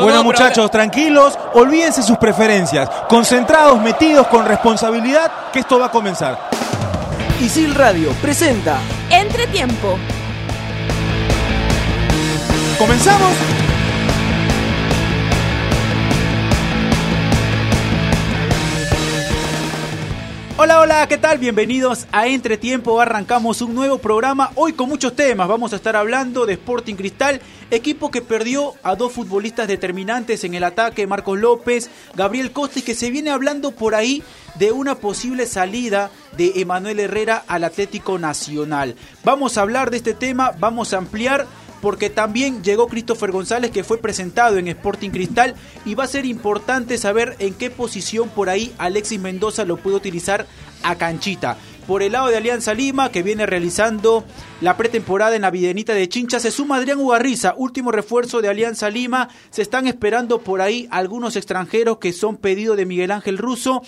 Bueno muchachos, tranquilos, olvídense sus preferencias, concentrados, metidos con responsabilidad, que esto va a comenzar. Isil Radio presenta Entretiempo. ¿Comenzamos? Hola, hola, ¿qué tal? Bienvenidos a Entretiempo. Arrancamos un nuevo programa. Hoy con muchos temas. Vamos a estar hablando de Sporting Cristal, equipo que perdió a dos futbolistas determinantes en el ataque, Marcos López, Gabriel Costa, y que se viene hablando por ahí de una posible salida de Emanuel Herrera al Atlético Nacional. Vamos a hablar de este tema, vamos a ampliar porque también llegó Christopher González que fue presentado en Sporting Cristal y va a ser importante saber en qué posición por ahí Alexis Mendoza lo puede utilizar a canchita. Por el lado de Alianza Lima, que viene realizando la pretemporada en la Videnita de Chincha, se suma Adrián Ugarriza, último refuerzo de Alianza Lima. Se están esperando por ahí algunos extranjeros que son pedidos de Miguel Ángel Russo.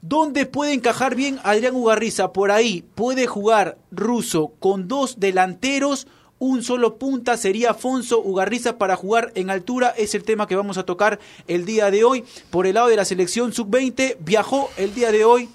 ¿Dónde puede encajar bien Adrián Ugarriza? Por ahí puede jugar Russo con dos delanteros un solo punta sería Afonso Ugarriza para jugar en altura. Es el tema que vamos a tocar el día de hoy. Por el lado de la selección sub-20, viajó el día de hoy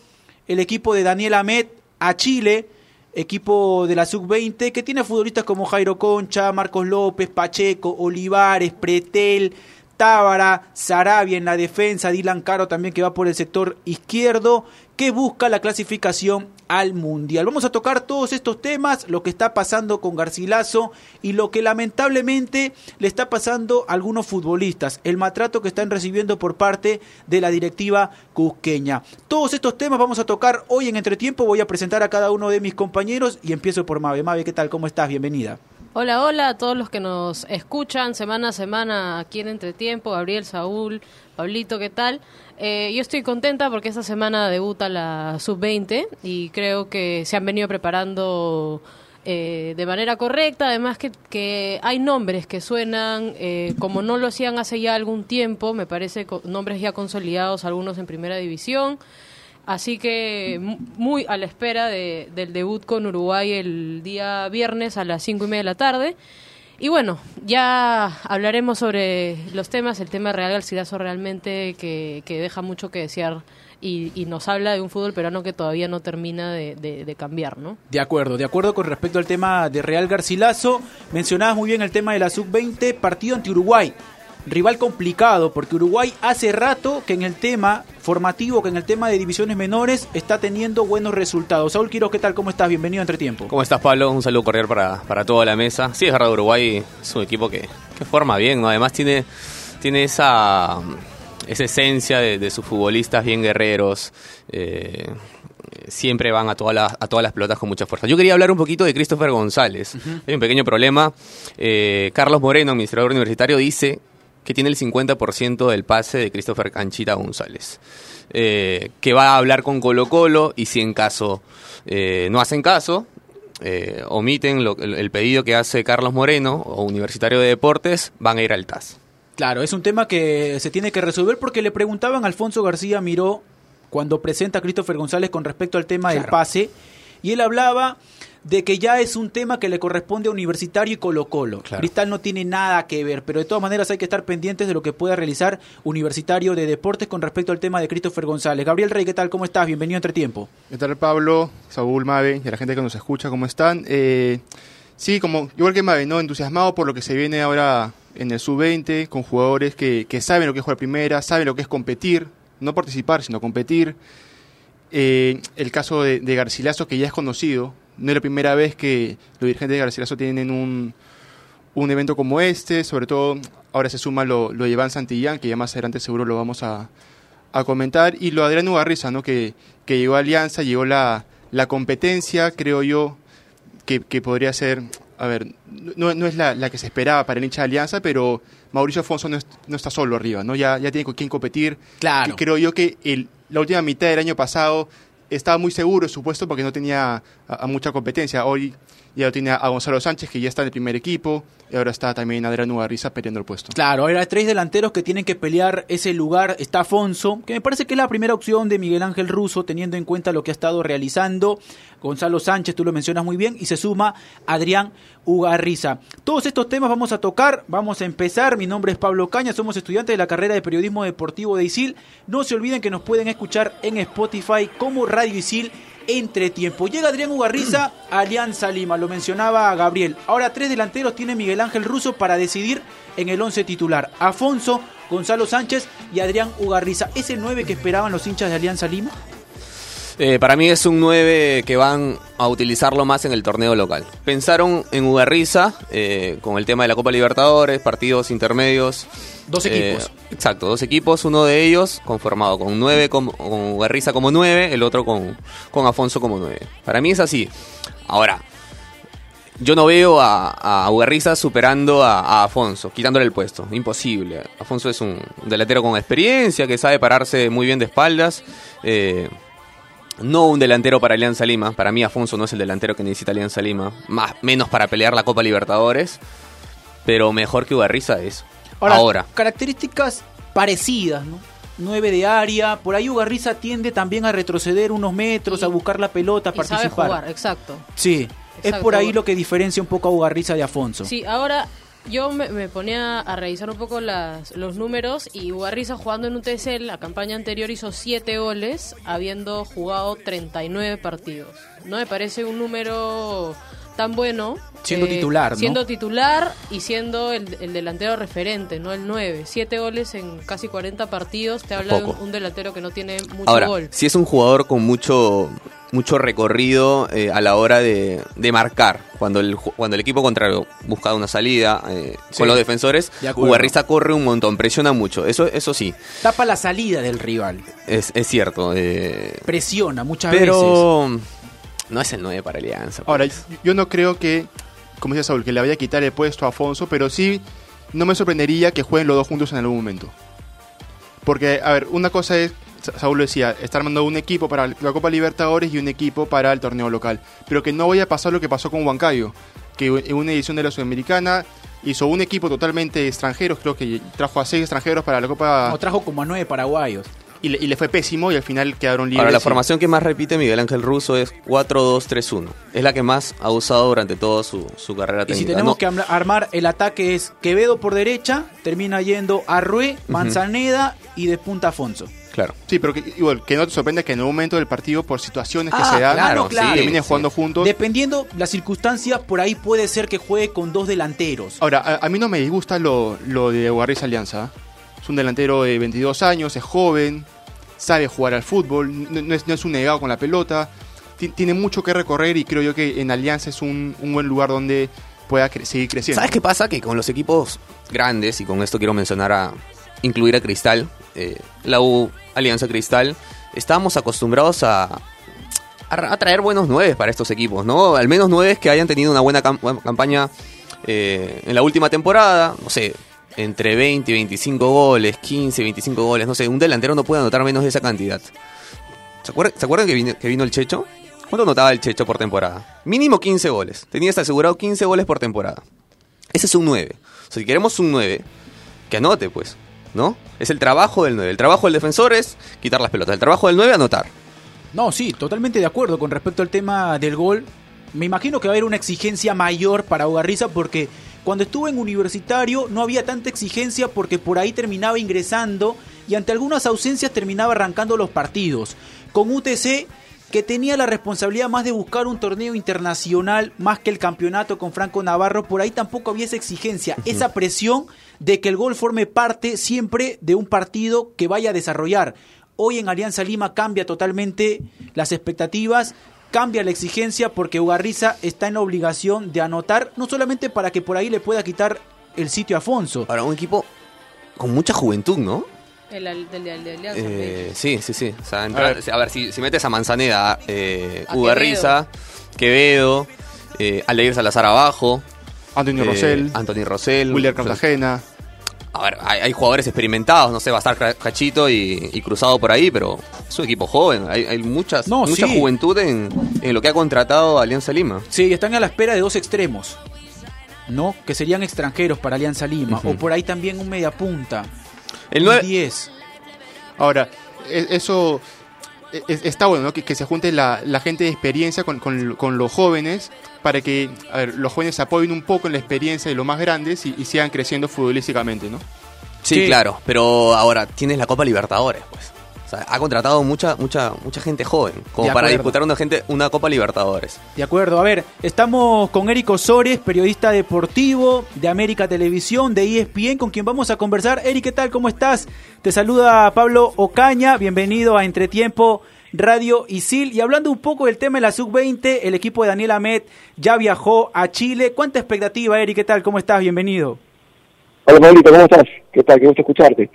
el equipo de Daniel Ahmed a Chile. Equipo de la sub-20 que tiene futbolistas como Jairo Concha, Marcos López, Pacheco, Olivares, Pretel, Tábara, Sarabia en la defensa, Dylan Caro también que va por el sector izquierdo, que busca la clasificación al Mundial. Vamos a tocar todos estos temas, lo que está pasando con Garcilaso y lo que lamentablemente le está pasando a algunos futbolistas, el maltrato que están recibiendo por parte de la directiva cusqueña. Todos estos temas vamos a tocar hoy en Entretiempo, voy a presentar a cada uno de mis compañeros y empiezo por Mave. Mave, ¿qué tal? ¿Cómo estás? Bienvenida. Hola, hola a todos los que nos escuchan semana a semana aquí en Entretiempo, Gabriel, Saúl, Pablito, ¿qué tal? Eh, yo estoy contenta porque esta semana debuta la sub-20 y creo que se han venido preparando eh, de manera correcta, además que, que hay nombres que suenan eh, como no lo hacían hace ya algún tiempo, me parece nombres ya consolidados, algunos en primera división. Así que muy a la espera de, del debut con Uruguay el día viernes a las cinco y media de la tarde. Y bueno, ya hablaremos sobre los temas, el tema Real Garcilaso realmente que, que deja mucho que desear y, y, nos habla de un fútbol peruano que todavía no termina de, cambiar, ¿no? De acuerdo, de acuerdo con respecto al tema de Real Garcilaso, mencionabas muy bien el tema de la sub-20, partido ante Uruguay rival complicado, porque Uruguay hace rato que en el tema formativo, que en el tema de divisiones menores, está teniendo buenos resultados. Saúl Quiroz, ¿qué tal? ¿Cómo estás? Bienvenido a Entretiempo. ¿Cómo estás, Pablo? Un saludo cordial para, para toda la mesa. Sí, es verdad, Uruguay es un equipo que, que forma bien, ¿no? Además tiene, tiene esa, esa esencia de, de sus futbolistas bien guerreros. Eh, siempre van a, todas las, a todas las pelotas con mucha fuerza. Yo quería hablar un poquito de Christopher González. Uh -huh. Hay un pequeño problema. Eh, Carlos Moreno, administrador universitario, dice que tiene el 50% del pase de Christopher Canchita González. Eh, que va a hablar con Colo Colo y si en caso eh, no hacen caso, eh, omiten lo, el, el, pedido que hace Carlos Moreno o Universitario de Deportes, van a ir al TAS. Claro, es un tema que se tiene que resolver porque le preguntaban a Alfonso García Miró cuando presenta a Christopher González con respecto al tema claro. del pase y él hablaba de que ya es un tema que le corresponde a Universitario y Colo Colo. Claro. Cristal no tiene nada que ver, pero de todas maneras hay que estar pendientes de lo que pueda realizar Universitario de Deportes con respecto al tema de Christopher González. Gabriel Rey, ¿qué tal? ¿Cómo estás? Bienvenido a Entre Tiempo. ¿Qué tal Pablo, Saúl, Mave y a la gente que nos escucha? ¿Cómo están? Eh, sí, como igual que Mave, ¿no? entusiasmado por lo que se viene ahora en el sub-20, con jugadores que, que saben lo que es jugar primera, saben lo que es competir, no participar, sino competir. Eh, el caso de, de Garcilaso, que ya es conocido, no es la primera vez que los dirigentes de Garcilaso tienen un, un evento como este, sobre todo ahora se suma lo, lo de Iván Santillán, que ya más adelante seguro lo vamos a, a comentar, y lo de Adrián Ugarriza, ¿no? que, que llegó a Alianza, llegó la, la competencia, creo yo, que, que podría ser, a ver, no, no es la, la, que se esperaba para el hincha de Alianza, pero Mauricio Afonso no, es, no está solo arriba, ¿no? ya, ya tiene con quién competir. Claro. creo yo que el, la última mitad del año pasado estaba muy seguro, supuesto, porque no tenía a, mucha competencia. Hoy Ya lo tiene a Gonzalo Sánchez, que ya está en el primer equipo. Y ahora está también Adrián Ugarriza peleando el puesto. Claro, ahora hay tres delanteros que tienen que pelear ese lugar. Está Afonso, que me parece que es la primera opción de Miguel Ángel Russo, teniendo en cuenta lo que ha estado realizando. Gonzalo Sánchez, tú lo mencionas muy bien, y se suma Adrián Ugarriza. Todos estos temas vamos a tocar, vamos a empezar. Mi nombre es Pablo Caña, somos estudiantes de la carrera de periodismo deportivo de ISIL. No se olviden que nos pueden escuchar en Spotify como Radio ISIL entre tiempo. Llega Adrián Ugarriza, Alianza Lima, lo mencionaba Gabriel. Ahora tres delanteros tiene Miguel Ángel Russo para decidir en el once titular. Afonso, Gonzalo Sánchez y Adrián Ugarriza. ¿Es el 9 que esperaban los hinchas de Alianza Lima? Eh, para mí es un 9 que van a utilizarlo más en el torneo local. Pensaron en Ugarriza eh, con el tema de la Copa Libertadores, partidos intermedios. Dos Eh, equipos. exacto, dos equipos, uno de ellos conformado con nueve como, con Ugarriza como 9, el otro con, con Afonso como 9. Para mí es así. Ahora, yo no veo a, a Ugarriza superando a, a Afonso, quitándole el puesto. Imposible. Afonso es un delantero con experiencia, que sabe pararse muy bien de espaldas. Eh, no un delantero para Alianza Lima. Para mí Afonso no es el delantero que necesita Alianza Lima. Más, menos para pelear la Copa Libertadores. Pero mejor que Ugarriza es. Ahora. Características parecidas, ¿no? 9 de área, por ahí Ugarriza tiende también a retroceder unos metros, Y- a buscar la pelota, a Y sabe participar. jugar, exacto. Sí, es por ahí lo que diferencia un poco a Ugarriza de Afonso. Sí, ahora yo me, me ponía a revisar un poco las, los números y Ugarriza jugando en un TC la campaña anterior hizo 7 goles habiendo jugado 39 partidos. No me parece un número tan bueno. eh, Siendo titular, ¿no? Siendo titular y siendo el, el delantero referente, no el 9. 7 goles en casi 40 partidos te habla de un delantero que no tiene mucho Ahora, gol. si es un jugador con mucho mucho recorrido eh, a la hora de, de marcar. Cuando el, cuando el equipo contrario busca una salida eh, Sí, con los defensores. Ugarriza corre un montón, presiona mucho. Eso, eso sí, Tapa la salida del rival, es, es cierto. eh, presiona muchas veces. pero no es el 9 para Alianza. Ahora, pues. yo no creo que, como decía Saúl, que le vaya a quitar el puesto a Afonso, pero sí no me sorprendería que jueguen los dos juntos en algún momento. Porque, a ver, una cosa es, Saúl lo decía, está armando un equipo para la Copa Libertadores y un equipo para el torneo local. Pero que no vaya a pasar lo que pasó con Huancayo, que en una edición de la Sudamericana hizo un equipo totalmente extranjero, creo que trajo a seis extranjeros para la Copa Como trajo como a nueve paraguayos. y le, y le fue pésimo y al final quedaron libres. Ahora, la y- formación que más repite Miguel Ángel Russo es 4-2-3-1. Es la que más ha usado durante toda su, su carrera Y técnica. si tenemos No- que armar el ataque es Quevedo por derecha, termina yendo Arrué, Manzaneda y de punta Afonso. Claro. Sí, pero que, igual, que no te sorprenda que en un momento del partido, por situaciones que Ah, se dan, claro, claro. terminen sí, jugando sí. juntos. Dependiendo las circunstancias, por ahí puede ser que juegue con dos delanteros. Ahora, a, a mí no me disgusta lo, lo de Guarriza Alianza. Es un delantero de 22 años, es joven, sabe jugar al fútbol, no, no es, no es un negado con la pelota. Ti- Tiene mucho que recorrer y creo yo que en Alianza es un, un buen lugar donde pueda cre- seguir creciendo. ¿Sabes qué pasa? Que con los equipos grandes, y con esto quiero mencionar a incluir a Cristal, eh, la U Alianza Cristal, estábamos acostumbrados a, a, traer buenos nueve para estos equipos, ¿no? Al menos nueve que hayan tenido una buena cam- buena campaña eh, en la última temporada, no sé, entre 20 y 25 goles, 15, 25 goles, no sé, un delantero no puede anotar menos de esa cantidad. ¿Se acuerdan, ¿se acuerdan que, vino, que vino el Checho? ¿Cuánto anotaba el Checho por temporada? Mínimo 15 goles. Tenías asegurado 15 goles por temporada. Ese es un 9. O sea, si queremos un 9, que anote, pues. ¿No? Es el trabajo del 9. El trabajo del defensor es quitar las pelotas. El trabajo del 9 anotar. No, sí, totalmente de acuerdo con respecto al tema del gol. Me imagino que va a haber una exigencia mayor para Ugarriza porque cuando estuvo en universitario no había tanta exigencia porque por ahí terminaba ingresando y ante algunas ausencias terminaba arrancando los partidos. Con UTC que tenía la responsabilidad más de buscar un torneo internacional más que el campeonato con Franco Navarro, por ahí tampoco había esa exigencia, esa presión de que el gol forme parte siempre de un partido que vaya a desarrollar. Hoy en Alianza Lima cambia totalmente las expectativas, cambia la exigencia porque Ugarriza está en la obligación de anotar, no solamente para que por ahí le pueda quitar el sitio a Afonso. Ahora, un equipo con mucha juventud, ¿no? El, al- del Alianza. Eh, sí, sí, sí. O sea, entrar- A a ver. si, si metes a Manzaneda, eh, A Ugarriza, Quevedo, eh, Aldeir Salazar abajo, Antonio eh, Rosell, Anthony Rosell, William Cartagena. A ver, hay, jugadores experimentados, no sé, va a estar Cachito y, Cruzado por ahí, pero es un equipo joven, hay, hay muchas, mucha juventud en, en, lo que ha contratado Alianza Lima. Sí, están a la espera de dos extremos, ¿no? Que serían extranjeros para Alianza Lima, o por ahí también un mediapunta. El 9... 10. Ahora, e, eso está bueno, ¿no? Que, se junte la, gente de experiencia con, con, los jóvenes para que los jóvenes se apoyen un poco en la experiencia de los más grandes y, sigan creciendo futbolísticamente, ¿no? Sí, claro, pero ahora tienes la Copa Libertadores, pues. Sea, ha contratado mucha, mucha, mucha gente joven, como para disputar una gente, una Copa Libertadores. De acuerdo, a ver, estamos con Érico Sores, periodista deportivo de América Televisión, de ESPN, con quien vamos a conversar. Eric, ¿qué tal? ¿Cómo estás? Te saluda Pablo Ocaña, bienvenido a Entretiempo Radio Isil. Y hablando un poco del tema de la Sub-20, el equipo de Daniel Amet ya viajó a Chile. ¿Cuánta expectativa, Eric? ¿Qué tal? ¿Cómo estás? Bienvenido. Hola, Pablito, ¿cómo estás? ¿Qué tal? Qué gusto escucharte.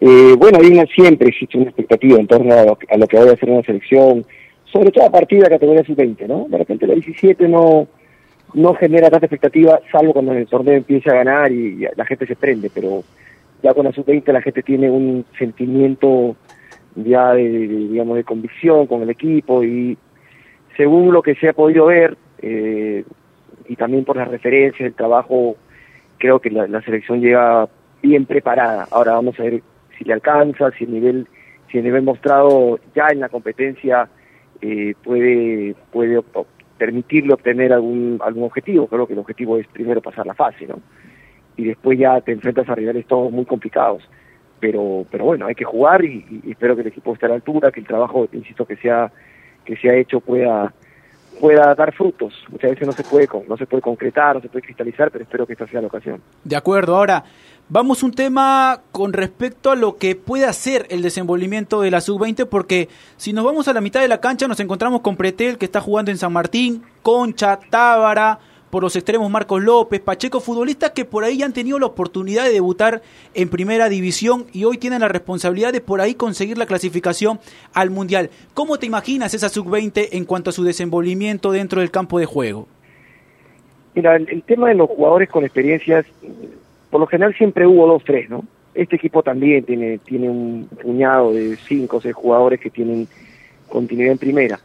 Eh, bueno, ahí siempre existe una expectativa en torno a lo, que vaya a hacer una selección, sobre todo a partir de la categoría sub-20, ¿no? De repente la 17 no, no genera tanta expectativa, salvo cuando el torneo empieza a ganar y, la gente se prende, pero ya con la sub-20 la gente tiene un sentimiento ya de, digamos, de convicción con el equipo y según lo que se ha podido ver, eh, y también por las referencias, el trabajo, creo que la selección llega bien preparada. Ahora vamos a ver si le alcanza, si el nivel, si el nivel mostrado ya en la competencia eh, puede, puede permitirle obtener algún, algún objetivo. Creo que el objetivo es primero pasar la fase, ¿no? Y después ya te enfrentas a rivales todos muy complicados. Pero, pero bueno, hay que jugar y, espero que el equipo esté a la altura, que el trabajo, insisto, que se ha, que se ha hecho pueda, pueda dar frutos. Muchas veces no se puede no se puede concretar, no se puede cristalizar, pero espero que esta sea la ocasión. De acuerdo. Ahora, Vamos un tema con respecto a lo que puede hacer el desenvolvimiento de la sub-20, porque si nos vamos a la mitad de la cancha nos encontramos con Pretel, que está jugando en San Martín, Concha, Tábara, por los extremos Marcos López, Pacheco, futbolistas que por ahí han tenido la oportunidad de debutar en primera división y hoy tienen la responsabilidad de por ahí conseguir la clasificación al Mundial. ¿Cómo te imaginas esa sub-20 en cuanto a su desenvolvimiento dentro del campo de juego? Mira, el tema de los jugadores con experiencias por lo general siempre hubo dos, tres, ¿no? Este equipo también tiene, tiene un puñado de cinco o seis jugadores que tienen continuidad en primera.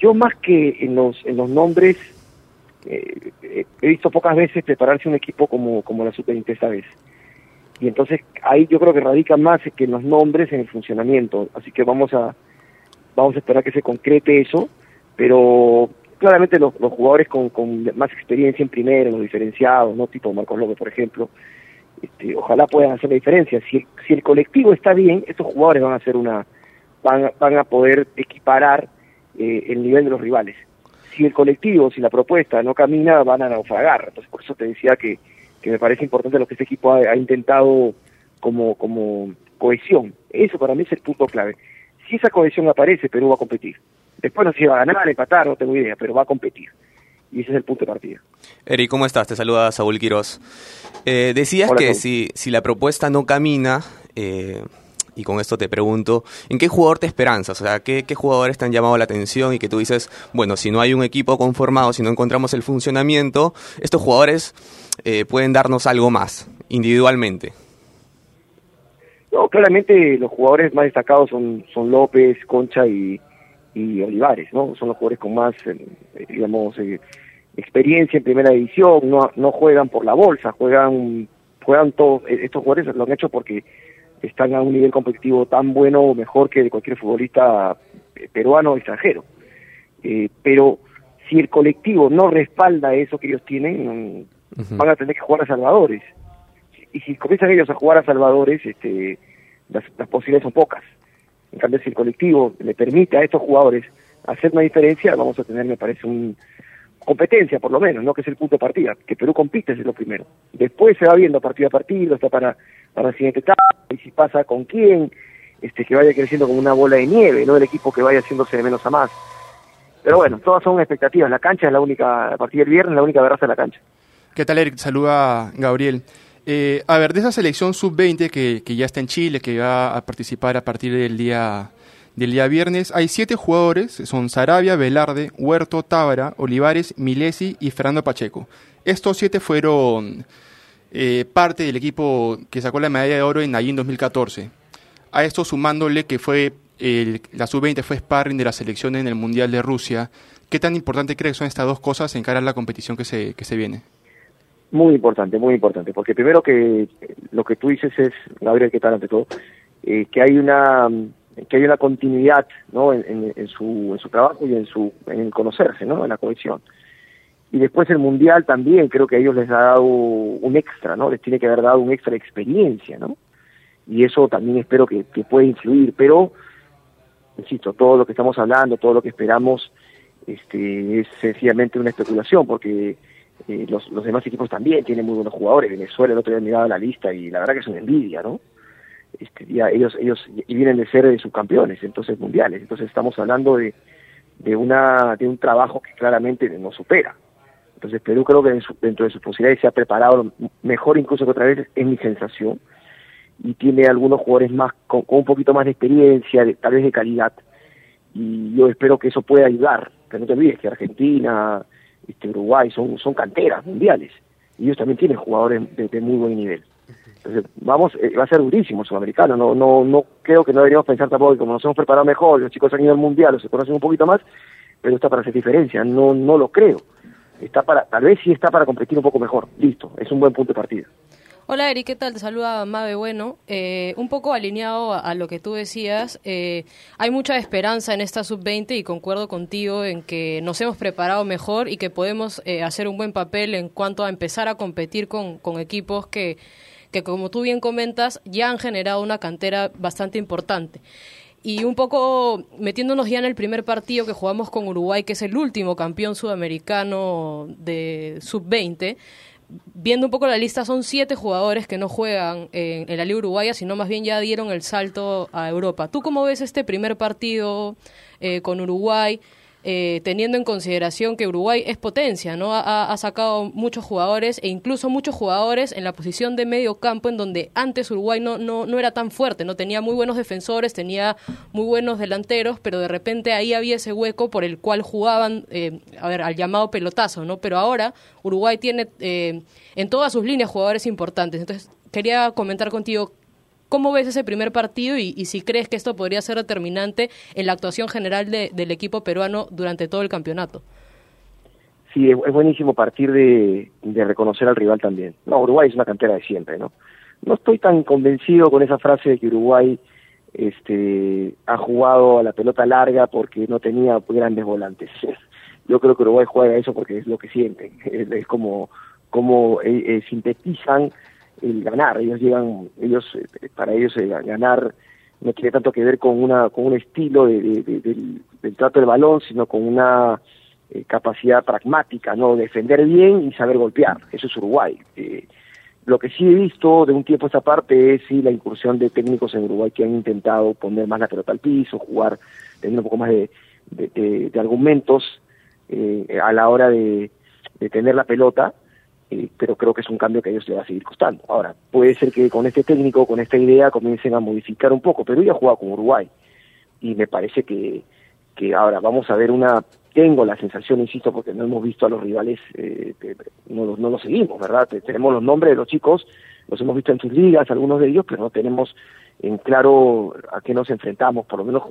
Yo más que en los, en los nombres, eh, he visto pocas veces prepararse un equipo como, como la sub esta vez. Y entonces ahí yo creo que radica más que en los nombres, en el funcionamiento. Así que vamos a, vamos a esperar que se concrete eso, pero claramente los, jugadores con, más experiencia en primera, los diferenciados, no tipo Marcos López, por ejemplo, este, ojalá puedan hacer la diferencia. Si, si el colectivo está bien, estos jugadores van a hacer una, van, van a poder equiparar eh, el nivel de los rivales. Si el colectivo, si la propuesta no camina, van a naufragar. Entonces, por eso te decía que, que me parece importante lo que este equipo ha, ha intentado como, como cohesión. Eso para mí es el punto clave. Si esa cohesión aparece, Perú va a competir. Después no sé si va a ganar, empatar, no tengo idea, pero va a competir. Y ese es el punto de partida. Eri, ¿cómo estás? Te saluda Saúl Quiroz. Eh, decías que si, si la propuesta no camina, eh, y con esto te pregunto, ¿en qué jugador te esperanzas? O sea, ¿qué, ¿qué, jugadores te han llamado la atención y que tú dices, bueno, si no hay un equipo conformado, si no encontramos el funcionamiento, estos jugadores eh, pueden darnos algo más, individualmente? No, claramente los jugadores más destacados son, son López, Concha y, y Olivares, ¿no? Son los jugadores con más, eh, digamos, eh, experiencia en primera división, no, no juegan por la bolsa, juegan, juegan todos, eh, estos jugadores lo han hecho porque están a un nivel competitivo tan bueno o mejor que de cualquier futbolista peruano o extranjero. pero si el colectivo no respalda eso que ellos tienen, van a tener que jugar a salvadores. Y si comienzan ellos a jugar a salvadores, este, las, las posibilidades son pocas. En cambio, si el colectivo le permite a estos jugadores hacer una diferencia, vamos a tener, me parece, un competencia por lo menos, no que es el punto de partida, que Perú compite es lo primero. Después se va viendo partido a partido, está para, para la siguiente y si pasa con quién, este, que vaya creciendo como una bola de nieve, no el equipo que vaya haciéndose de menos a más. Pero bueno, todas son expectativas. La cancha es la única, a partir del viernes, la única verdad de la cancha. ¿Qué tal, Eric? Saluda Gabriel. Eh, a ver, de esa selección sub-20 que, que, ya está en Chile, que va a participar a partir del día, del día viernes, hay siete jugadores, son Sarabia, Velarde, Huerto, Tábara, Olivares, Milesi y Fernando Pacheco. Estos siete fueron eh, parte del equipo que sacó la medalla de oro en en 2014. A esto sumándole que fue el, la sub-20 fue sparring de la selección en el Mundial de Rusia. ¿Qué tan importante crees que son estas dos cosas en cara a la competición que se, que se viene? Muy importante, muy importante, porque primero que lo que tú dices es, Gabriel, ¿qué tal ante todo? Eh, que hay una que hay una continuidad ¿no? En, en, su, en su trabajo y en su en conocerse, ¿no? en la cohesión. Y después el Mundial también creo que a ellos les ha dado un extra, ¿no? Les tiene que haber dado un extra de experiencia, ¿no? Y eso también espero que, que pueda influir, pero, insisto, todo lo que estamos hablando, todo lo que esperamos, este, es sencillamente una especulación, porque eh, los, los demás equipos también tienen muy buenos jugadores. Venezuela el otro día mirado la lista y la verdad que es una envidia, ¿no? Este, ya ellos, ellos y vienen de ser subcampeones, entonces mundiales. Entonces estamos hablando de, de, una, de un trabajo que claramente nos supera. Entonces Perú creo que dentro de sus posibilidades se ha preparado mejor incluso que otra vez, es mi sensación, y tiene algunos jugadores más con, un poquito más de experiencia, de, tal vez de calidad, y yo espero que eso pueda ayudar, que no te olvides que Argentina, este, Uruguay son, son canteras mundiales, y ellos también tienen jugadores de, muy buen nivel. Entonces, vamos, eh, va a ser durísimo el sudamericano, no, no, no creo que no deberíamos pensar tampoco que como nos hemos preparado mejor, los chicos han ido al mundial, o se conocen un poquito más, pero está para hacer diferencia, no, no lo creo está para, tal vez sí está para competir un poco mejor. Listo, es un buen punto de partida. Hola Eri, ¿qué tal? Te saluda Mabe Bueno. Eh, un poco alineado a, lo que tú decías, eh, hay mucha esperanza en esta sub-20 y concuerdo contigo en que nos hemos preparado mejor y que podemos eh, hacer un buen papel en cuanto a empezar a competir con, con equipos que, que, como tú bien comentas, ya han generado una cantera bastante importante. Y un poco metiéndonos ya en el primer partido que jugamos con Uruguay, que es el último campeón sudamericano de sub-20, viendo un poco la lista, son siete jugadores que no juegan en, la Liga Uruguaya, sino más bien ya dieron el salto a Europa. ¿Tú cómo ves este primer partido eh, con Uruguay? Eh, teniendo en consideración que Uruguay es potencia, ¿no? Ha, sacado muchos jugadores e incluso muchos jugadores en la posición de medio campo en donde antes Uruguay no, no, no era tan fuerte, no tenía muy buenos defensores, tenía muy buenos delanteros, pero de repente ahí había ese hueco por el cual jugaban, eh, a ver, al llamado pelotazo, ¿no? Pero ahora Uruguay tiene eh, en todas sus líneas jugadores importantes. Entonces, quería comentar contigo ¿Cómo ves ese primer partido y, si crees que esto podría ser determinante en la actuación general del equipo peruano durante todo el campeonato? Sí, es, buenísimo partir de, reconocer al rival también. No, Uruguay es una cantera de siempre, ¿no? No estoy tan convencido con esa frase de que Uruguay este, ha jugado a la pelota larga porque no tenía grandes volantes. Yo creo que Uruguay juega eso porque es lo que sienten, es, como, como eh, eh, sintetizan el ganar. Ellos llegan, ellos, eh, para ellos eh, ganar no tiene tanto que ver con una con un estilo de, del, trato del balón, sino con una eh, capacidad pragmática, no defender bien y saber golpear. Eso es Uruguay. lo que sí he visto de un tiempo a esta parte es sí la incursión de técnicos en Uruguay que han intentado poner más la pelota al piso, jugar, tener un poco más de, de, argumentos a la hora de, de tener la pelota eh, pero creo que es un cambio que a ellos les va a seguir costando. Ahora, puede ser que con este técnico, con esta idea, comiencen a modificar un poco, pero ya ha jugado con Uruguay y me parece que, que ahora vamos a ver una, tengo la sensación, insisto, porque no hemos visto a los rivales, eh, no, no los seguimos, ¿verdad? Tenemos los nombres de los chicos, los hemos visto en sus ligas, algunos de ellos, pero no tenemos en claro a qué nos enfrentamos, por lo menos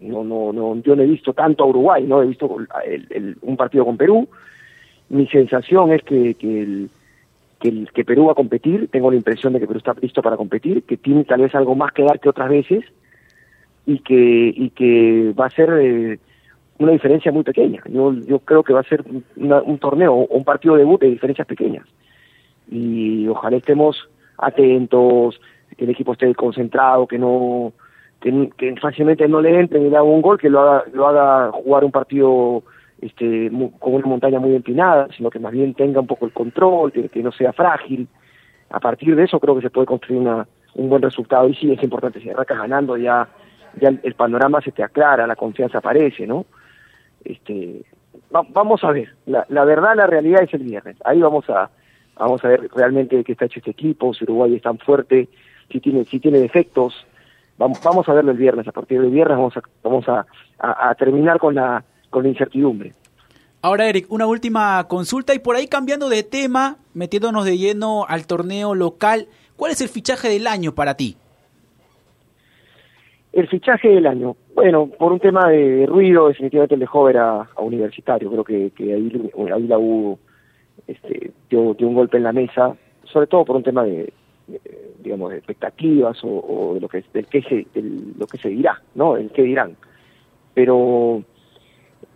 no, no, no, yo no he visto tanto a Uruguay, no he visto el, un partido con Perú, mi sensación es que, que, el, que, que Perú va a competir, tengo la impresión de que Perú está listo para competir, que tiene tal vez algo más que dar que otras veces y que, y que va a ser eh, una diferencia muy pequeña. Yo, yo creo que va a ser un torneo un partido de debut de diferencias pequeñas. Y ojalá estemos atentos, que el equipo esté concentrado, que no que, fácilmente no le entre y le haga un gol, que lo haga, lo haga jugar un partido este, con una montaña muy empinada, sino que más bien tenga un poco el control, que, no sea frágil. A partir de eso creo que se puede construir una, un buen resultado. Y sí es importante, si arrancas ganando ya, ya el, panorama se te aclara, la confianza aparece, ¿no? Este, vamos a ver, la, la verdad, la realidad es el viernes, ahí vamos a, vamos a ver realmente qué está hecho este equipo, si Uruguay es tan fuerte, si tiene, si tiene defectos, vamos, vamos a verlo el viernes, a partir del viernes vamos a, vamos a, a terminar con la con la incertidumbre. Ahora, Eric, una última consulta y por ahí cambiando de tema, metiéndonos de lleno al torneo local, ¿cuál es el fichaje del año para ti? El fichaje del año. Bueno, por un tema de, ruido, definitivamente el de Jover a, Universitario. Creo que, que ahí, ahí la U este, dio, dio, un golpe en la mesa, sobre todo por un tema de, digamos, de expectativas o, de lo que, del que se, del, lo que se dirá, ¿no? El que dirán. Pero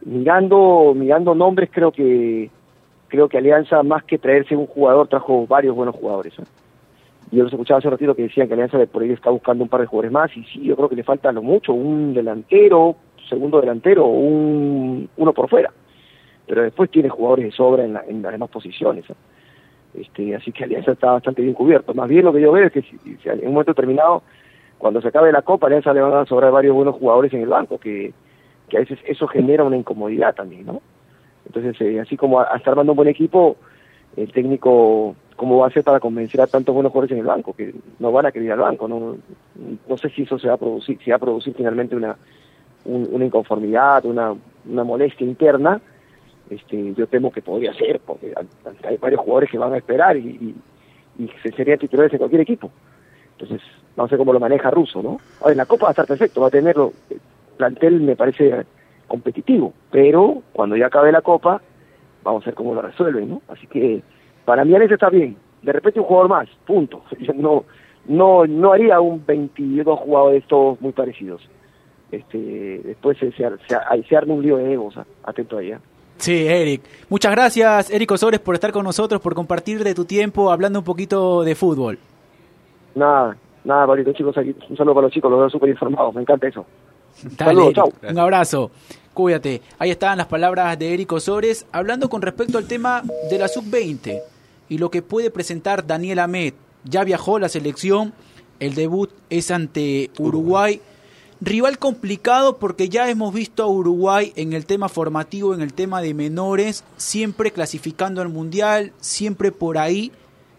mirando mirando nombres creo que creo que Alianza más que traerse un jugador trajo varios buenos jugadores ¿eh? yo los escuchaba hace un ratito que decían que Alianza por ahí está buscando un par de jugadores más y sí yo creo que le falta lo mucho un delantero segundo delantero un uno por fuera pero después tiene jugadores de sobra en, en las demás posiciones ¿eh? este así que Alianza está bastante bien cubierto más bien lo que yo veo es que si, en un momento determinado cuando se acabe la Copa Alianza le van a sobrar varios buenos jugadores en el banco que que a veces eso genera una incomodidad también, ¿no? Entonces, eh, así como a, estar armando un buen equipo, el técnico, ¿cómo va a hacer para convencer a tantos buenos jugadores en el banco? Que no van a querer ir al banco, ¿no? No sé si eso se va a producir, si va a producir finalmente una, una inconformidad, una, una molestia interna, este, yo temo que podría ser, porque hay varios jugadores que van a esperar y, y, y serían titulares en cualquier equipo. Entonces, no sé cómo lo maneja Russo, ¿no? en la Copa va a estar perfecto, va a tenerlo, plantel me parece competitivo, pero cuando ya acabe la Copa, vamos a ver cómo lo resuelven, ¿no? Así que para mí Alex está bien, de repente un jugador más, punto. no, no, no haría un 22 jugadores todos muy parecidos. Este, después se, se, se, arma un lío de egos, atento ahí. ¿eh? Sí, Eric. Muchas gracias, Eric Osores, por estar con nosotros, por compartir de tu tiempo hablando un poquito de fútbol. Nada, nada, Pablito, chicos, un saludo para los chicos, los veo súper informados, me encanta eso. Un abrazo. Cuídate. Ahí estaban las palabras de Eric Osores hablando con respecto al tema de la sub-20 y lo que puede presentar Daniel Amet. Ya viajó la selección, el debut es ante Uruguay. Rival complicado porque ya hemos visto a Uruguay en el tema formativo, en el tema de menores, siempre clasificando al Mundial, siempre por ahí,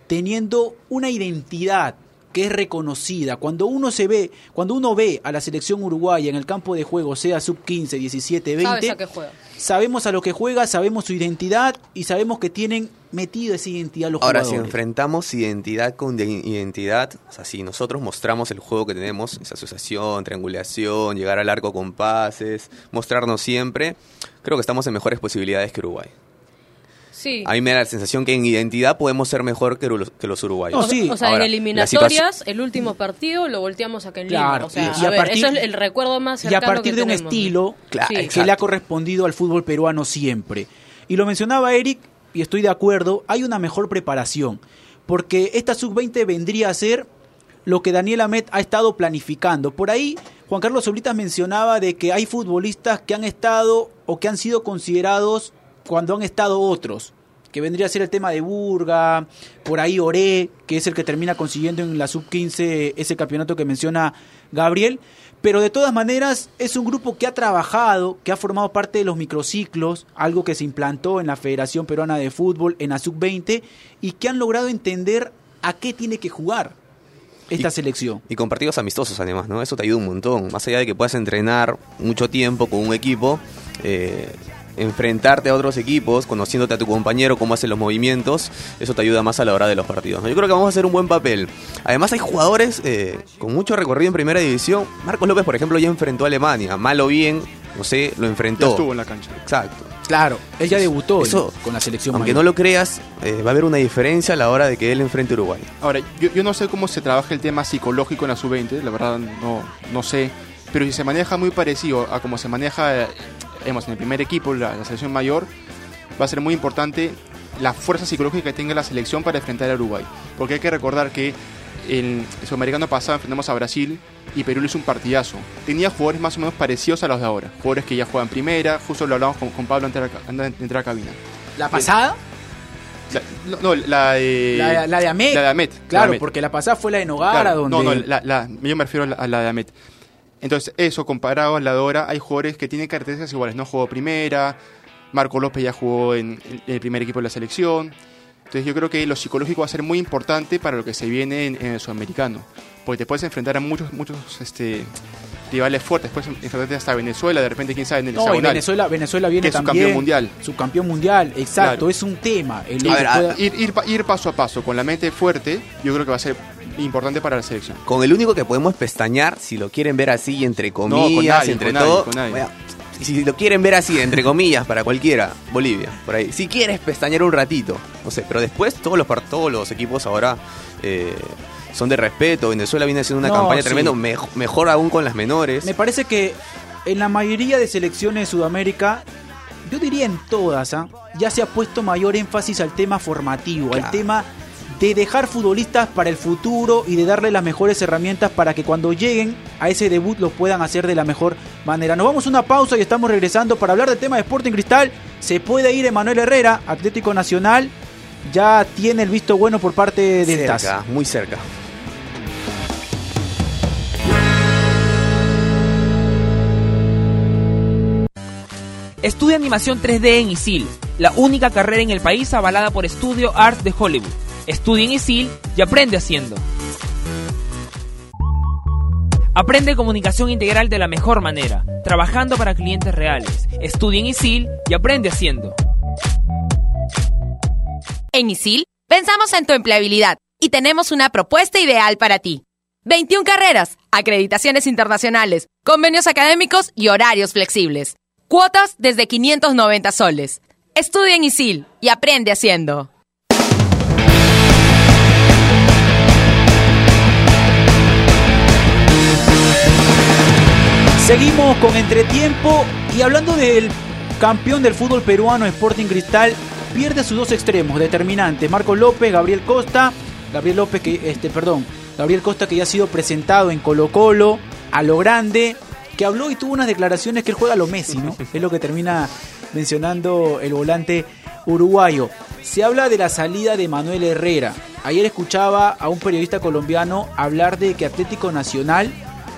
teniendo una identidad que es reconocida. Cuando uno se ve, cuando uno ve a la selección uruguaya en el campo de juego, sea sub 15, 17, 20, sabemos a lo que juega, sabemos su identidad y sabemos que tienen metido esa identidad los Ahora, si enfrentamos identidad con identidad, o sea, si nosotros mostramos el juego que tenemos, esa asociación, triangulación, llegar al arco con pases, mostrarnos siempre, creo que estamos en mejores posibilidades que Uruguay. A mí me da la sensación que en identidad podemos ser mejor que, los uruguayos. O sea, en eliminatorias, el último partido lo volteamos acá en Lima. y, a, eso es el recuerdo más cercano Y a partir de un estilo que le ha correspondido al fútbol peruano siempre. Y lo mencionaba Eric, y estoy de acuerdo, hay una mejor preparación. Porque esta sub-20 vendría a ser lo que Daniel Amet ha estado planificando. Por ahí, Juan Carlos Solitas mencionaba de que hay futbolistas que han estado o que han sido considerados cuando han estado otros que vendría a ser el tema de Burga, por ahí Oré, que es el que termina consiguiendo en la sub-15 ese campeonato que menciona Gabriel. Pero de todas maneras es un grupo que ha trabajado, que ha formado parte de los microciclos, algo que se implantó en la Federación Peruana de Fútbol, en la sub-20, y que han logrado entender a qué tiene que jugar esta selección. Y con partidos amistosos además, ¿no? Eso te ayuda un montón. Más allá de que puedas entrenar mucho tiempo con un equipo, eh, enfrentarte a otros equipos, conociéndote a tu compañero, cómo hace los movimientos, eso te ayuda más a la hora de los partidos. Yo creo que vamos a hacer un buen papel. Además hay jugadores eh, con mucho recorrido en primera división. Marcos López, por ejemplo, ya enfrentó a Alemania, mal o bien, no sé, lo enfrentó. estuvo en la cancha. Exacto. Claro, él ya debutó con la selección. Aunque no lo creas, eh, va a haber una diferencia a la hora de que él enfrente a Uruguay. Ahora, yo, yo no sé cómo se trabaja el tema psicológico en la sub-20, la verdad no, no sé, pero si se maneja muy parecido a cómo se maneja en el primer equipo, la, selección mayor, va a ser muy importante la fuerza psicológica que tenga la selección para enfrentar a Uruguay. Porque hay que recordar que el sudamericano pasado enfrentamos a Brasil y Perú le hizo un partidazo. Tenía jugadores más o menos parecidos a los de ahora. Jugadores que ya juegan primera, justo lo hablamos con, Pablo antes de entrar a cabina. ¿La pasada? no, la de. La, de Amet. La de Amet. Claro, porque la pasada fue la de Nogara. donde... No, no, la, yo me refiero a la, de Amet. Entonces, eso comparado a la de ahora, hay jugadores que tienen características iguales. No jugó primera, Marco López ya jugó en, el primer equipo de la selección. Entonces, yo creo que lo psicológico va a ser muy importante para lo que se viene en, el sudamericano. Porque te puedes enfrentar a muchos, muchos este, rivales fuertes, después enfrentarte hasta Venezuela, de repente quién sabe en el No. Venezuela, Venezuela viene Que es también. subcampeón mundial. Subcampeón mundial, exacto, Claro. es un tema. El A hecho ver, pueda- a- ir, ir, pa- ir paso a paso, con la mente fuerte, yo creo que va a ser importante para la selección. Con el único que podemos pestañear, si lo quieren ver así, entre comillas, nadie, entre con nadie, todo. con nadie. si lo quieren ver así, entre comillas, para cualquiera, Bolivia, por ahí. Si quieres pestañear un ratito, no sé, pero después todos los, par- todos los equipos ahora eh, son de respeto. Venezuela viene haciendo una No, campaña sí. tremenda, mej- mejor aún con las menores. Me parece que en la mayoría de selecciones de Sudamérica, yo diría en todas, ¿ah? ya se ha puesto mayor énfasis al tema formativo, al tema de dejar futbolistas para el futuro y de darle las mejores herramientas para que cuando lleguen a ese debut lo puedan hacer de la mejor manera. Nos vamos a una pausa y estamos regresando para hablar del tema de Sporting Cristal. Se puede ir Emanuel Herrera, Atlético Nacional, ya tiene el visto bueno por parte TAS. cerca, muy cerca. Estudia animación 3D en ISIL, la única carrera en el país avalada por Studio Arts de Hollywood. Estudia en ISIL y aprende haciendo. Aprende comunicación integral de la mejor manera, trabajando para clientes reales. Estudia en ISIL y aprende haciendo. En ISIL, pensamos en tu empleabilidad y tenemos una propuesta ideal para ti. 21 carreras, acreditaciones internacionales, convenios académicos y horarios flexibles. Cuotas desde 590 soles. Estudia en ISIL y aprende haciendo. Seguimos con entretiempo y hablando del campeón del fútbol peruano Sporting Cristal, pierde sus dos extremos determinantes, Marcos López, Gabriel Costa, Gabriel López que este, perdón, Gabriel Costa que ya ha sido presentado en Colo Colo a lo grande, que habló y tuvo unas declaraciones que él juega a lo Messi, ¿no? Es lo que termina mencionando el volante uruguayo. Se habla de la salida de Manuel Herrera. Ayer escuchaba a un periodista colombiano hablar de que Atlético Nacional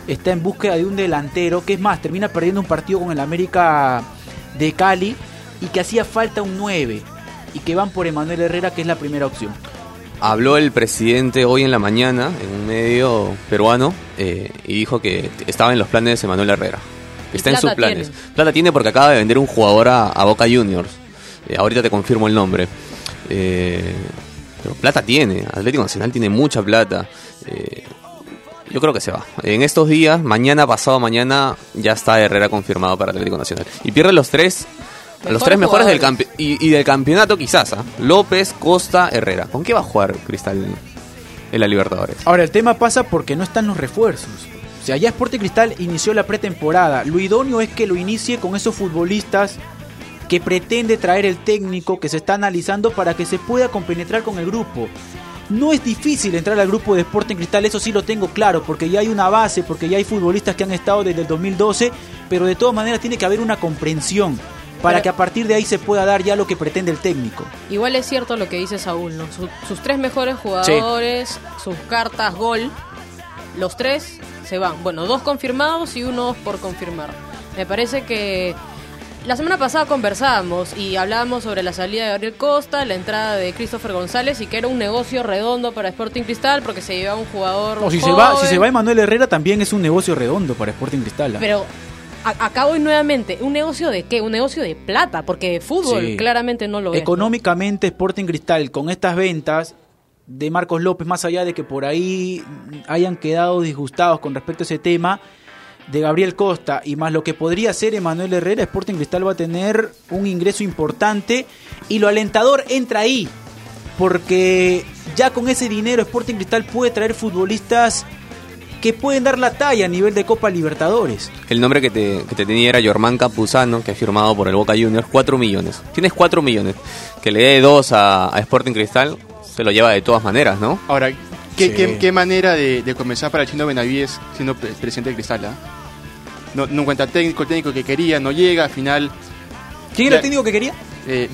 está en búsqueda de un delantero, que es más, termina perdiendo un partido con el América de Cali y que hacía falta un 9 y que van por Emanuel Herrera, que es la primera opción. Habló el presidente hoy en la mañana en un medio peruano eh, y dijo que estaba en los planes de Manuel Herrera. Que está en sus planes. tiene. Plata tiene porque acaba de vender un jugador a, a Boca Juniors. Eh, ahorita te confirmo el nombre. Eh, pero plata tiene. Atlético Nacional tiene mucha plata. Eh, yo creo que se va. En estos días, mañana, pasado mañana, ya está Herrera confirmado para Atlético Nacional. Y pierde los tres. a los Mejores tres mejores del campe y, y del campeonato quizás, ¿ah? López, Costa, Herrera. ¿Con qué va a jugar Cristal en la Libertadores? Ahora, el tema pasa porque no están los refuerzos. O sea, ya Sporting Cristal inició la pretemporada. Lo idóneo es que lo inicie con esos futbolistas que pretende traer el técnico que se está analizando para que se pueda compenetrar con el grupo. No es difícil entrar al grupo de Sporting Cristal, eso sí lo tengo claro, porque ya hay una base, porque ya hay futbolistas que han estado desde el 2012, pero de todas maneras tiene que haber una comprensión para Pero- que a partir de ahí se pueda dar ya lo que pretende el técnico. Igual es cierto lo que dice Saúl, ¿no? Su- sus tres mejores jugadores, sus cartas gol, los tres se van. Bueno, dos confirmados y uno por confirmar. Me parece que la semana pasada conversábamos y hablábamos sobre la salida de Gabriel Costa, la entrada de Christopher González y que era un negocio redondo para Sporting Cristal porque se llevaba un jugador. No, si se va, si se va Emanuel Herrera también es un negocio redondo para Sporting Cristal. ¿ah? Pero acá voy nuevamente, ¿un negocio de qué? Un negocio de plata, porque de fútbol Sí. claramente no lo es. Económicamente Sporting Cristal con estas ventas de Marcos López, más allá de que por ahí hayan quedado disgustados con respecto a ese tema, de Gabriel Costa y más lo que podría ser Emanuel Herrera, Sporting Cristal va a tener un ingreso importante y lo alentador entra ahí, porque ya con ese dinero Sporting Cristal puede traer futbolistas que pueden dar la talla a nivel de Copa Libertadores. El nombre que te, que te tenía era Yormán Campuzano, que ha firmado por el Boca Juniors, 4 millones. Tienes 4 millones. Que le dé 2 a, a Sporting Cristal, se lo lleva de todas maneras, ¿no? Ahora, ¿qué, Sí. qué- qué manera de, de comenzar para el chino Benavides siendo pre- presidente de Cristal? ah? No, no encuentra técnico, el técnico que quería, no llega, al final, ¿Quién era Ya- el técnico que quería? eh.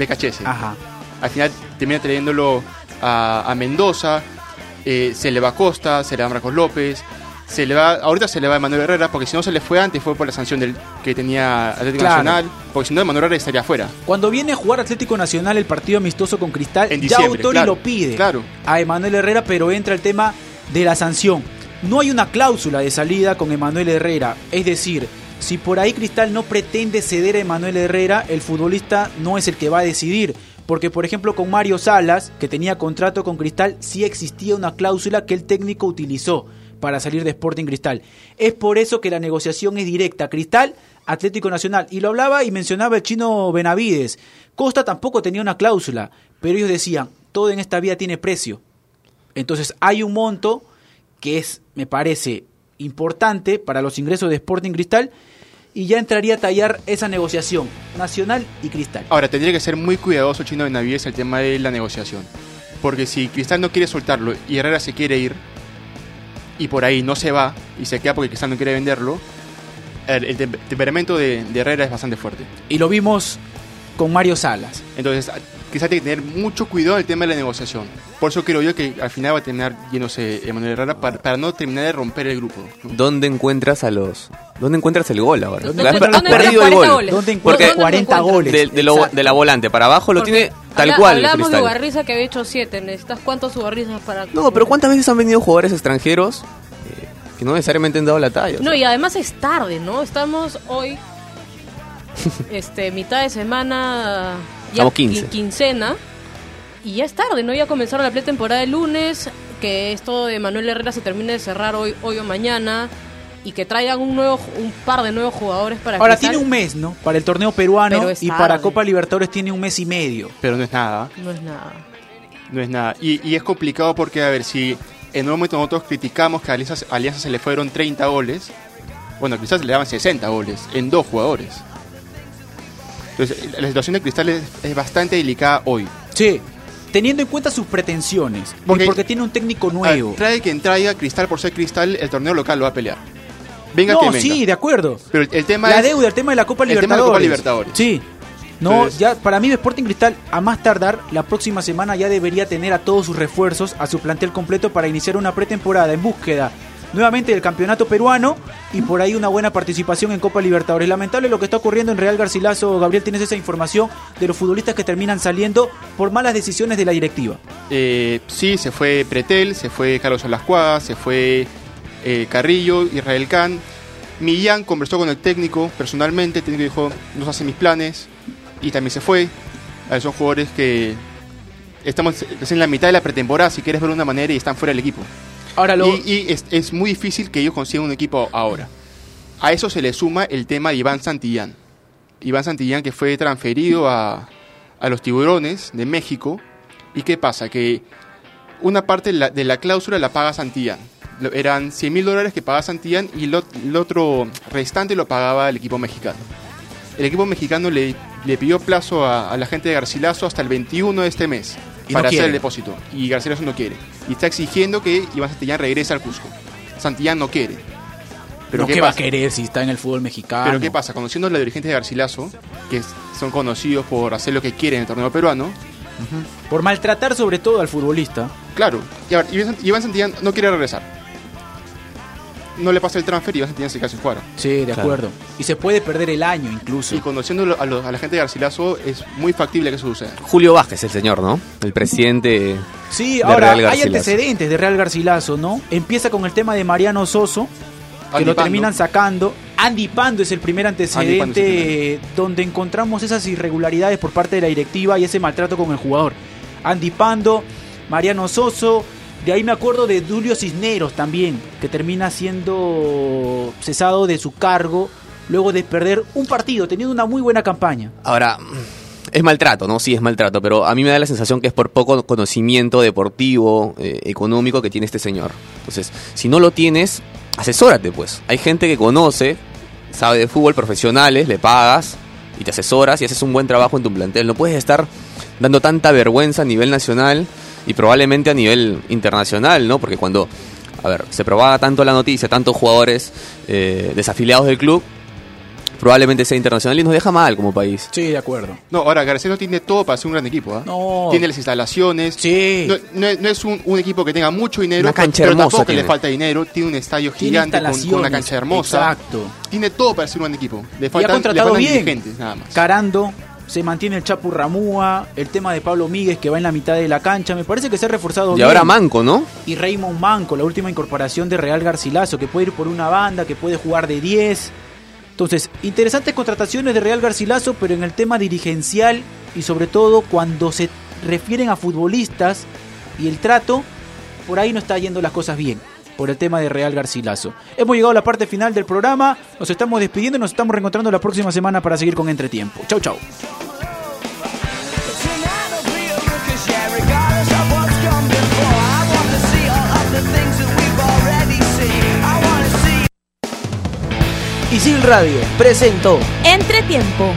Ajá. Al final termina trayéndolo a, a Mendoza, eh, se le va a Costa, se le va a Marcos López, se le va, ahorita se le va a Manuel Herrera, porque si no se le fue antes fue por la sanción del, que tenía Atlético Claro. Nacional, porque si no Manuel Herrera estaría afuera. Cuando viene a jugar Atlético Nacional el partido amistoso con Cristal, En ya Autori claro, lo pide claro. a Emanuel Herrera, pero entra el tema de la sanción. No hay una cláusula de salida con Emanuel Herrera. Es decir, si por ahí Cristal no pretende ceder a Emanuel Herrera, el futbolista no es el que va a decidir. Porque, por ejemplo, con Mario Salas, que tenía contrato con Cristal, sí existía una cláusula que el técnico utilizó para salir de Sporting Cristal. Es por eso que la negociación es directa. Cristal, Atlético Nacional. Y lo hablaba y mencionaba el chino Benavides. Costa tampoco tenía una cláusula, pero ellos decían, todo en esta vida tiene precio. Entonces hay un monto que es, me parece, importante para los ingresos de Sporting Cristal y ya entraría a tallar esa negociación, Nacional y Cristal. Ahora, tendría que ser muy cuidadoso Chino Benavides el tema de la negociación. Porque si Cristal no quiere soltarlo y Herrera se quiere ir, y por ahí no se va y se queda porque Cristal no quiere venderlo, el, el tem- temperamento de, de Herrera es bastante fuerte. Y lo vimos con Mario Salas. Entonces, quizás tiene que tener mucho cuidado en el tema de la negociación. Por eso creo yo que al final va a terminar yéndose Emanuel Herrera para, para no terminar de romper el grupo. ¿no? ¿Dónde encuentras a los... ¿Dónde encuentras el gol ahora? ¿Dónde Has, perdido el gol. 40 ¿Dónde Porque encuentras ¿Dónde 40 encuentras? goles? de, de lo- Exacto. de la volante para abajo lo Porque tiene tal habla- cual Hablábamos de. Ugarriza que había hecho 7. ¿Necesitas cuántos Ugarrizas para.? No, pero ¿cuántas veces han venido jugadores extranjeros eh, que no necesariamente han dado la talla? O No, sea, y además es tarde, ¿no? Estamos hoy, este, mitad de semana, Estamos 15. qui- quincena, y ya es tarde, ¿no? Ya comenzaron la pretemporada el lunes, que esto de Manuel Herrera se termine de cerrar hoy, hoy o mañana, y que traigan un nuevo, un par de nuevos jugadores para Ahora tiene un mes, ¿no? Para el torneo peruano y para. Copa Libertadores tiene un mes y medio. Pero no es nada. No es nada. No es nada. Y, y es complicado porque, a ver, si en un momento nosotros criticamos que a Alianza, a Alianza se le fueron 30 goles, bueno, quizás le daban 60 goles en dos jugadores. Entonces, la situación de Cristal es, es bastante delicada hoy. Sí, teniendo en cuenta sus pretensiones. Porque- y porque tiene un técnico A ver, nuevo. trae quien traiga Cristal por ser Cristal, el torneo local lo va a pelear. Venga no, que venga. sí, de acuerdo. Pero el tema La es... deuda, el tema de la Copa el tema de la Libertadores. Copa Libertadores. Sí. No, Entonces- ya para mí Sporting Cristal a más tardar la próxima semana ya debería tener a todos sus refuerzos, a su plantel completo para iniciar una pretemporada en búsqueda nuevamente del campeonato peruano y por ahí una buena participación en Copa Libertadores. Lamentable lo que está ocurriendo en Real Garcilaso, Gabriel, tienes esa información de los futbolistas que terminan saliendo por malas decisiones de la directiva. Eh, sí, se fue Pretel, se fue Carlos Olascuaga, se fue eh, Carrillo, Israel Can. Millán conversó con el técnico personalmente, el técnico dijo, no se hacen mis planes, y también se fue. Son jugadores que estamos en la mitad de la pretemporada, si quieres ver una manera, y están fuera del equipo. Ahora lo Y, es, es muy difícil que ellos consigan un equipo ahora. A eso se le suma el tema de Iván Santillán. Iván Santillán que fue transferido a, a los tiburones de México. ¿Y qué pasa? Que una parte de la, cláusula la paga Santillán. Eran 100 mil dólares que pagaba Santillán y lo- el otro restante lo pagaba el equipo mexicano. El equipo mexicano le, le pidió plazo a, a la gente de Garcilaso hasta el 21 de este mes Y no para hacer el depósito. Y Garcilaso no quiere. Y está exigiendo que Iván Santillán regrese al Cusco. Santillán no quiere. Pero no, ¿qué ¿qué va a querer si está en el fútbol mexicano? Pero ¿qué pasa? Conociendo a los dirigentes de Garcilaso, que son conocidos por hacer lo que quieren en el torneo peruano, Por maltratar sobre todo al futbolista. claro, y a ver, Iván Santillán no quiere regresar. No le pasa el transfer y Santillán se queda sin jugar. Sí, de Claro. acuerdo. Y se puede perder el año incluso. Y conociendo a, los- a la gente de Garcilaso, es muy factible que eso suceda. Julio Vázquez, el señor, ¿no? El presidente. Sí, de ahora Real hay antecedentes de Real Garcilaso, ¿no? Empieza con el tema de Mariano Soso, que Andy lo Pando. terminan sacando. Andy Pando es el primer antecedente donde encontramos esas irregularidades por parte de la directiva y ese maltrato con el jugador. Andy Pando, Mariano Soso, de ahí me acuerdo de Julio Cisneros también, que termina siendo cesado de su cargo luego de perder un partido, teniendo una muy buena campaña. Ahora, es maltrato, ¿no? Sí, es maltrato, pero a mí me da la sensación que es por poco conocimiento deportivo, eh, económico que tiene este señor. Entonces, si no lo tienes, asesórate, pues. Hay gente que conoce, sabe de fútbol, profesionales, le pagas y te asesoras y haces un buen trabajo en tu plantel. No puedes estar dando tanta vergüenza a nivel nacional y probablemente a nivel internacional, ¿no? Porque cuando, a ver, se propaga tanto la noticia, tantos jugadores eh, desafiliados del club, probablemente sea internacional y nos deja mal como país. Sí, de acuerdo. No, ahora Garcilaso tiene todo para ser un gran equipo. ¿ah? No. Tiene las instalaciones. Sí. No, no es- no es un, un equipo que tenga mucho dinero, Una cancha pero hermosa tampoco que le tiene. falta dinero. Tiene un estadio Tiene gigante con- con, una cancha hermosa. Exacto. Tiene todo para ser un buen equipo. Le Y ha faltan, le contratado faltan bien. dirigentes, nada más. Carando, se mantiene el Chapu Ramúa, el tema de Pablo Míguez que va en la mitad de la cancha, me parece que se ha reforzado Y bien. ahora Manco, ¿no? y Raymond Manco, la última incorporación de Real Garcilaso, que puede ir por una banda, que puede jugar de 10. Entonces, interesantes contrataciones de Real Garcilaso, pero en el tema dirigencial y sobre todo cuando se refieren a futbolistas y el trato, por ahí no está yendo las cosas bien. Por el tema de Real Garcilaso. Hemos llegado a la parte final del programa. Nos estamos despidiendo y nos estamos reencontrando la próxima semana para seguir con Entretiempo. Chau, chau. Isil Radio presentó Entretiempo.